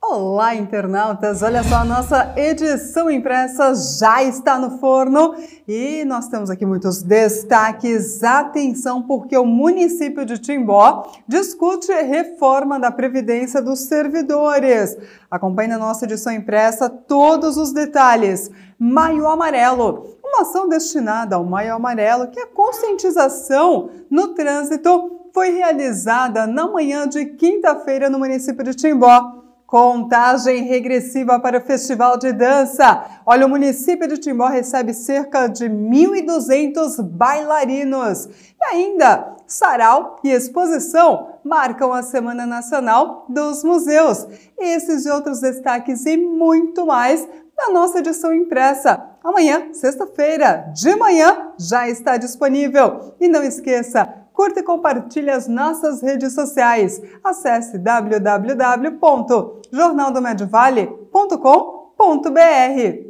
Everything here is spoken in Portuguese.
Olá, internautas! Olha só, a nossa edição impressa já está no forno e nós temos aqui muitos destaques. Atenção, porque o município de Timbó discute reforma da Previdência dos servidores. Acompanhe na nossa edição impressa todos os detalhes. Maio Amarelo, uma ação destinada ao Maio Amarelo, que é a conscientização no trânsito, foi realizada na manhã de quinta-feira no município de Timbó. Contagem regressiva para o Festival de Dança. Olha, o município de Timbó recebe cerca de 1.200 bailarinos. E ainda, sarau e exposição marcam a Semana Nacional dos Museus. Esses e outros destaques e muito mais na nossa edição impressa. Amanhã, sexta-feira, de manhã, já está disponível. E não esqueça, curta e compartilhe as nossas redes sociais. Acesse www.jornaldomedvale.com.br.